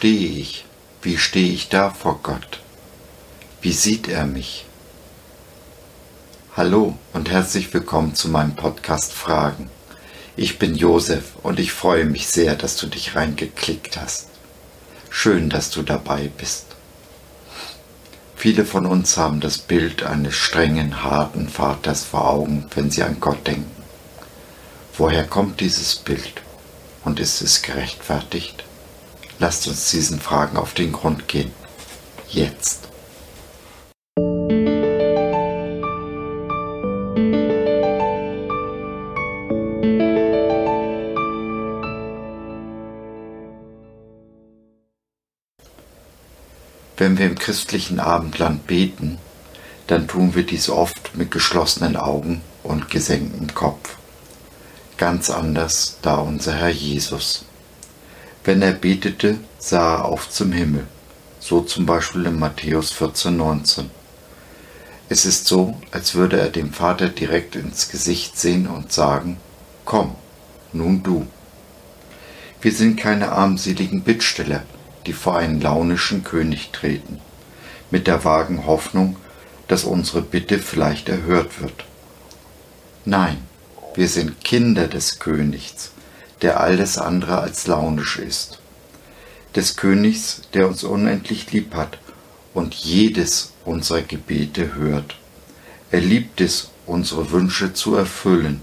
stehe ich? Wie stehe ich da vor Gott? Wie sieht er mich? Hallo und herzlich willkommen zu meinem Podcast Fragen. Ich bin Josef und ich freue mich sehr, dass du dich reingeklickt hast. Schön, dass du dabei bist. Viele von uns haben das Bild eines strengen, harten Vaters vor Augen, wenn sie an Gott denken. Woher kommt dieses Bild und ist es gerechtfertigt? Lasst uns diesen Fragen auf den Grund gehen. Jetzt. Wenn wir im christlichen Abendland beten, dann tun wir dies oft mit geschlossenen Augen und gesenktem Kopf. Ganz anders da unser Herr Jesus. Wenn er betete, sah er auf zum Himmel, so zum Beispiel in Matthäus 14,19. Es ist so, als würde er dem Vater direkt ins Gesicht sehen und sagen, Komm, nun du. Wir sind keine armseligen Bittsteller, die vor einen launischen König treten, mit der vagen Hoffnung, dass unsere Bitte vielleicht erhört wird. Nein, wir sind Kinder des Königs, der alles andere als launisch ist. Des Königs, der uns unendlich lieb hat und jedes unserer Gebete hört. Er liebt es, unsere Wünsche zu erfüllen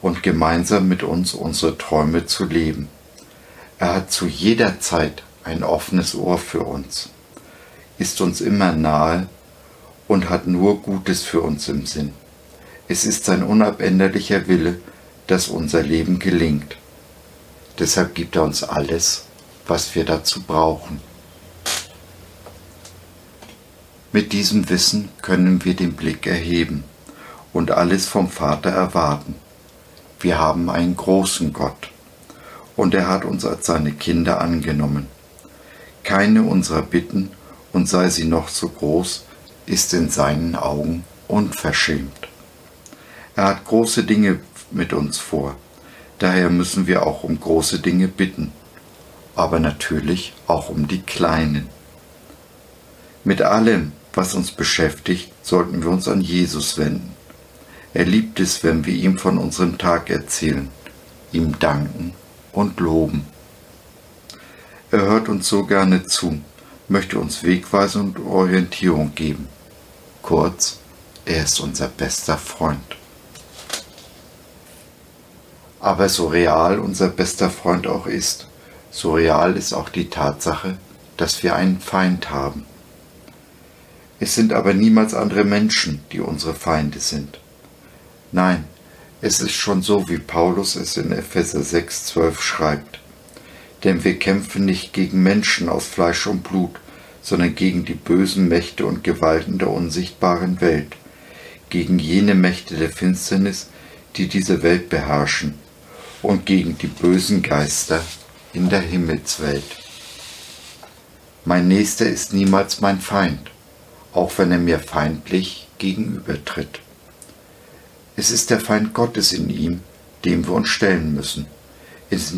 und gemeinsam mit uns unsere Träume zu leben. Er hat zu jeder Zeit ein offenes Ohr für uns, ist uns immer nahe und hat nur Gutes für uns im Sinn. Es ist sein unabänderlicher Wille, dass unser Leben gelingt. Deshalb gibt er uns alles, was wir dazu brauchen. Mit diesem Wissen können wir den Blick erheben und alles vom Vater erwarten. Wir haben einen großen Gott und er hat uns als seine Kinder angenommen. Keine unserer Bitten, und sei sie noch so groß, ist in seinen Augen unverschämt. Er hat große Dinge mit uns vor. Daher müssen wir auch um große Dinge bitten, aber natürlich auch um die kleinen. Mit allem, was uns beschäftigt, sollten wir uns an Jesus wenden. Er liebt es, wenn wir ihm von unserem Tag erzählen, ihm danken und loben. Er hört uns so gerne zu, möchte uns Wegweisung und Orientierung geben. Kurz, er ist unser bester Freund. Aber so real unser bester Freund auch ist, so real ist auch die Tatsache, dass wir einen Feind haben. Es sind aber niemals andere Menschen, die unsere Feinde sind. Nein, es ist schon so, wie Paulus es in Epheser 6,12 schreibt. Denn wir kämpfen nicht gegen Menschen aus Fleisch und Blut, sondern gegen die bösen Mächte und Gewalten der unsichtbaren Welt, gegen jene Mächte der Finsternis, die diese Welt beherrschen, und gegen die bösen Geister in der Himmelswelt. Mein Nächster ist niemals mein Feind, auch wenn er mir feindlich gegenübertritt. Es ist der Feind Gottes in ihm, dem wir uns stellen müssen. Es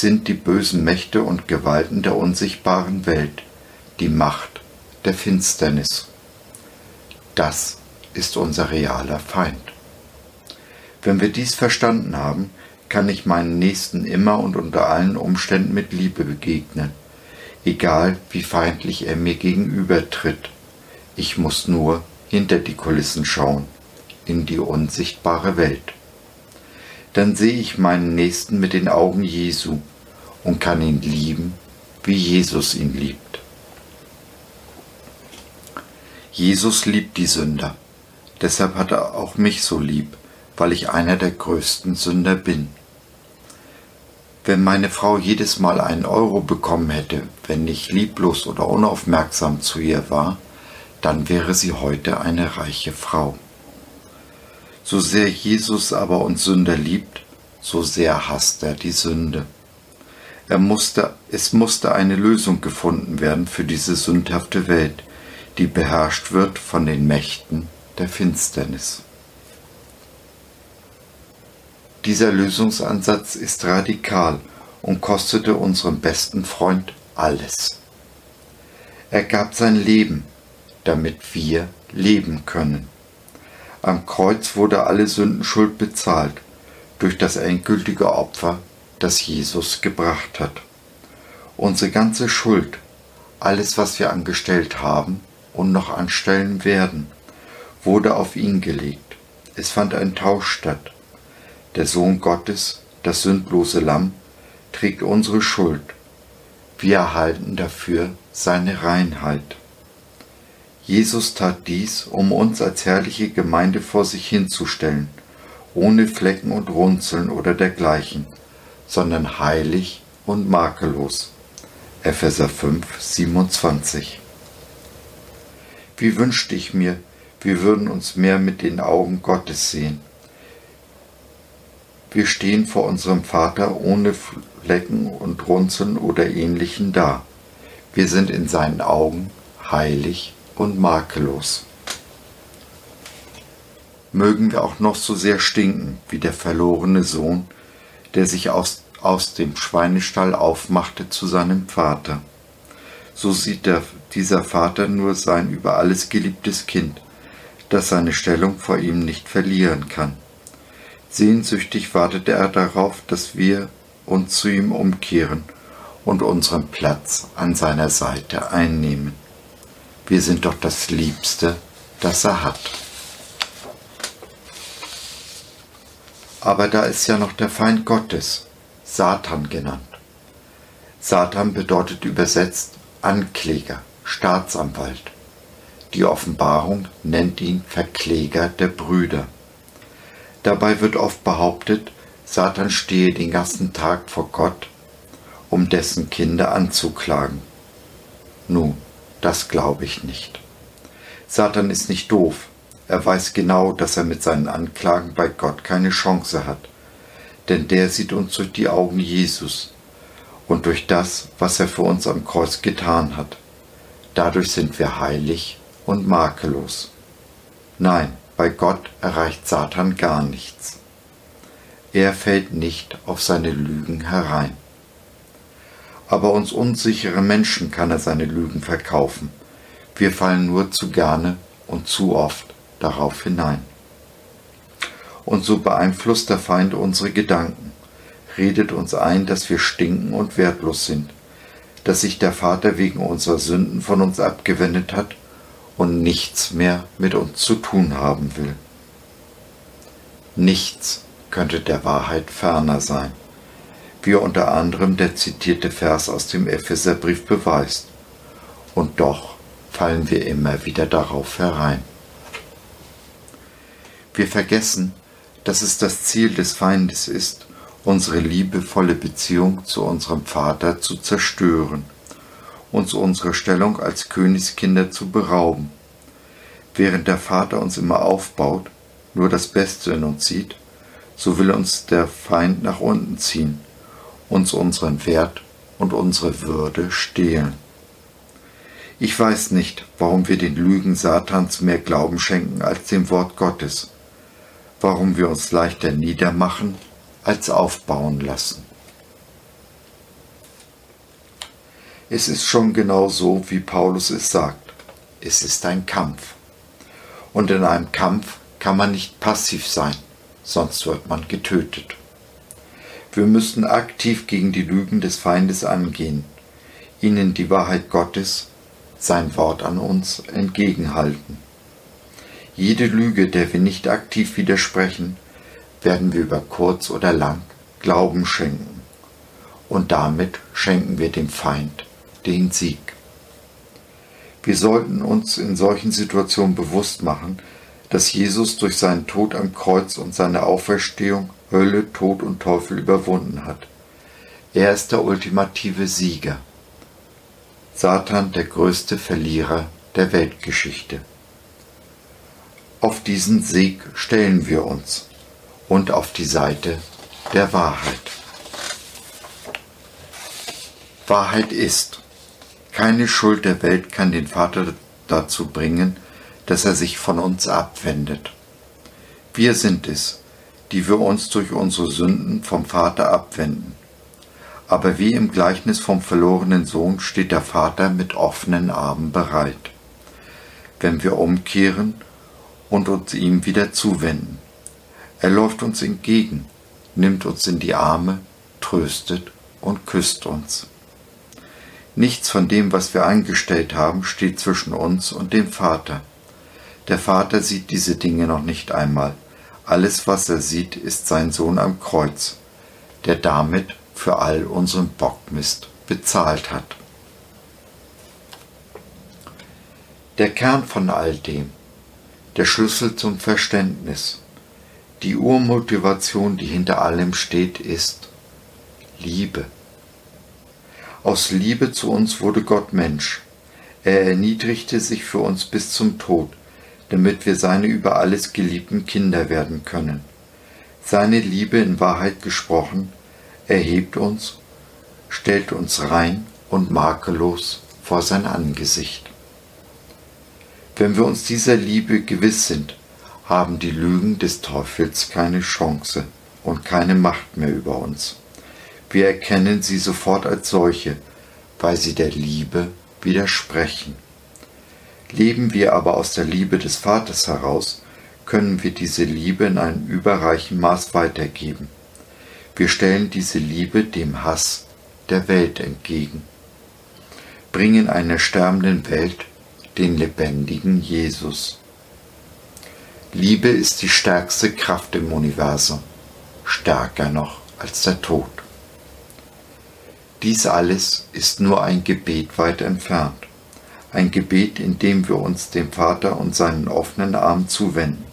sind die bösen Mächte und Gewalten der unsichtbaren Welt, die Macht der Finsternis. Das ist unser realer Feind. Wenn wir dies verstanden haben, kann ich meinen Nächsten immer und unter allen Umständen mit Liebe begegnen, egal wie feindlich er mir gegenübertritt. Ich muss nur hinter die Kulissen schauen, in die unsichtbare Welt. Dann sehe ich meinen Nächsten mit den Augen Jesu und kann ihn lieben, wie Jesus ihn liebt. Jesus liebt die Sünder, deshalb hat er auch mich so lieb, weil ich einer der größten Sünder bin. Wenn meine Frau jedes Mal einen Euro bekommen hätte, wenn ich lieblos oder unaufmerksam zu ihr war, dann wäre sie heute eine reiche Frau. So sehr Jesus aber uns Sünder liebt, so sehr hasst er die Sünde. Er musste, es musste eine Lösung gefunden werden für diese sündhafte Welt, die beherrscht wird von den Mächten der Finsternis. Dieser Lösungsansatz ist radikal und kostete unserem besten Freund alles. Er gab sein Leben, damit wir leben können. Am Kreuz wurde alle Sündenschuld bezahlt durch das endgültige Opfer, das Jesus gebracht hat. Unsere ganze Schuld, alles, was wir angestellt haben und noch anstellen werden, wurde auf ihn gelegt. Es fand ein Tausch statt. Der Sohn Gottes, das sündlose Lamm, trägt unsere Schuld. Wir erhalten dafür seine Reinheit. Jesus tat dies, um uns als herrliche Gemeinde vor sich hinzustellen, ohne Flecken und Runzeln oder dergleichen, sondern heilig und makellos. Epheser 5, 27. Wie wünschte ich mir, wir würden uns mehr mit den Augen Gottes sehen. Wir stehen vor unserem Vater ohne Flecken und Runzeln oder ähnlichen da. Wir sind in seinen Augen heilig und makellos. Mögen wir auch noch so sehr stinken wie der verlorene Sohn, der sich aus aus dem Schweinestall aufmachte zu seinem Vater. So sieht der, dieser Vater nur sein über alles geliebtes Kind, das seine Stellung vor ihm nicht verlieren kann. Sehnsüchtig wartete er darauf, dass wir uns zu ihm umkehren und unseren Platz an seiner Seite einnehmen. Wir sind doch das Liebste, das er hat. Aber da ist ja noch der Feind Gottes, Satan genannt. Satan bedeutet übersetzt Ankläger, Staatsanwalt. Die Offenbarung nennt ihn Verkläger der Brüder. Dabei wird oft behauptet, Satan stehe den ganzen Tag vor Gott, um dessen Kinder anzuklagen. Nun, das glaube ich nicht. Satan ist nicht doof. Er weiß genau, dass er mit seinen Anklagen bei Gott keine Chance hat denn der sieht uns durch die Augen Jesus und durch das, was er für uns am Kreuz getan hat. Dadurch sind wir heilig und makellos. Nein, bei Gott erreicht Satan gar nichts. Er fällt nicht auf seine Lügen herein. Aber uns unsichere Menschen kann er seine Lügen verkaufen. Wir fallen nur zu gerne und zu oft darauf hinein und so beeinflusst der Feind unsere Gedanken, redet uns ein, dass wir stinken und wertlos sind, dass sich der Vater wegen unserer Sünden von uns abgewendet hat und nichts mehr mit uns zu tun haben will. Nichts könnte der Wahrheit ferner sein, wie unter anderem der zitierte Vers aus dem Epheserbrief beweist. Und doch fallen wir immer wieder darauf herein. Wir vergessen, dass es das Ziel des Feindes ist, unsere liebevolle Beziehung zu unserem Vater zu zerstören, uns unserer Stellung als Königskinder zu berauben. Während der Vater uns immer aufbaut, nur das Beste in uns sieht, so will uns der Feind nach unten ziehen, uns unseren Wert und unsere Würde stehlen. Ich weiß nicht, warum wir den Lügen Satans mehr Glauben schenken als dem Wort Gottes warum wir uns leichter niedermachen als aufbauen lassen. Es ist schon genau so, wie Paulus es sagt. Es ist ein Kampf. Und in einem Kampf kann man nicht passiv sein, sonst wird man getötet. Wir müssen aktiv gegen die Lügen des Feindes angehen, ihnen die Wahrheit Gottes, sein Wort an uns, entgegenhalten. Jede Lüge, der wir nicht aktiv widersprechen, werden wir über kurz oder lang Glauben schenken. Und damit schenken wir dem Feind den Sieg. Wir sollten uns in solchen Situationen bewusst machen, dass Jesus durch seinen Tod am Kreuz und seine Auferstehung Hölle, Tod und Teufel überwunden hat. Er ist der ultimative Sieger. Satan der größte Verlierer der Weltgeschichte. Auf diesen Sieg stellen wir uns und auf die Seite der Wahrheit. Wahrheit ist, keine Schuld der Welt kann den Vater dazu bringen, dass er sich von uns abwendet. Wir sind es, die wir uns durch unsere Sünden vom Vater abwenden. Aber wie im Gleichnis vom verlorenen Sohn steht der Vater mit offenen Armen bereit, wenn wir umkehren und uns ihm wieder zuwenden. Er läuft uns entgegen, nimmt uns in die Arme, tröstet und küsst uns. Nichts von dem, was wir angestellt haben, steht zwischen uns und dem Vater. Der Vater sieht diese Dinge noch nicht einmal. Alles, was er sieht, ist sein Sohn am Kreuz, der damit für all unseren Bockmist bezahlt hat. Der Kern von all dem, der Schlüssel zum Verständnis, die Urmotivation, die hinter allem steht, ist Liebe. Aus Liebe zu uns wurde Gott Mensch. Er erniedrigte sich für uns bis zum Tod, damit wir seine über alles geliebten Kinder werden können. Seine Liebe in Wahrheit gesprochen erhebt uns, stellt uns rein und makellos vor sein Angesicht. Wenn wir uns dieser Liebe gewiss sind, haben die Lügen des Teufels keine Chance und keine Macht mehr über uns. Wir erkennen sie sofort als solche, weil sie der Liebe widersprechen. Leben wir aber aus der Liebe des Vaters heraus, können wir diese Liebe in einem überreichen Maß weitergeben. Wir stellen diese Liebe dem Hass der Welt entgegen, bringen einer sterbenden Welt den lebendigen Jesus. Liebe ist die stärkste Kraft im Universum, stärker noch als der Tod. Dies alles ist nur ein Gebet weit entfernt, ein Gebet, in dem wir uns dem Vater und seinen offenen Arm zuwenden,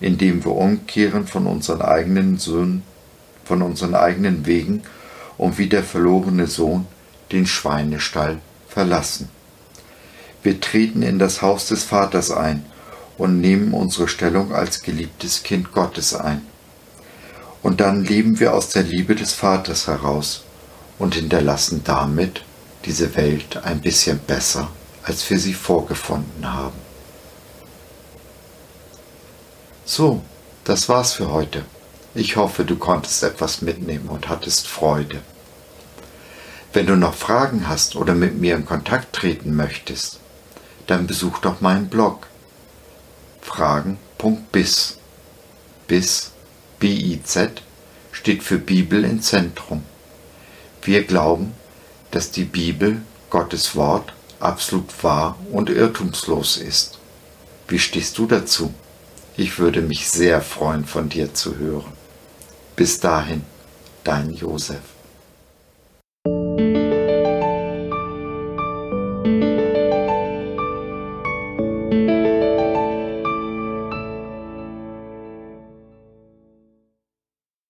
in dem wir umkehren von unseren eigenen Söhnen, von unseren eigenen Wegen und wie der verlorene Sohn den Schweinestall verlassen. Wir treten in das Haus des Vaters ein und nehmen unsere Stellung als geliebtes Kind Gottes ein. Und dann leben wir aus der Liebe des Vaters heraus und hinterlassen damit diese Welt ein bisschen besser, als wir sie vorgefunden haben. So, das war's für heute. Ich hoffe, du konntest etwas mitnehmen und hattest Freude. Wenn du noch Fragen hast oder mit mir in Kontakt treten möchtest, dann besuch doch meinen Blog fragen.biz. Biz, B-I-Z, steht für Bibel im Zentrum. Wir glauben, dass die Bibel, Gottes Wort, absolut wahr und irrtumslos ist. Wie stehst du dazu? Ich würde mich sehr freuen, von dir zu hören. Bis dahin, dein Josef.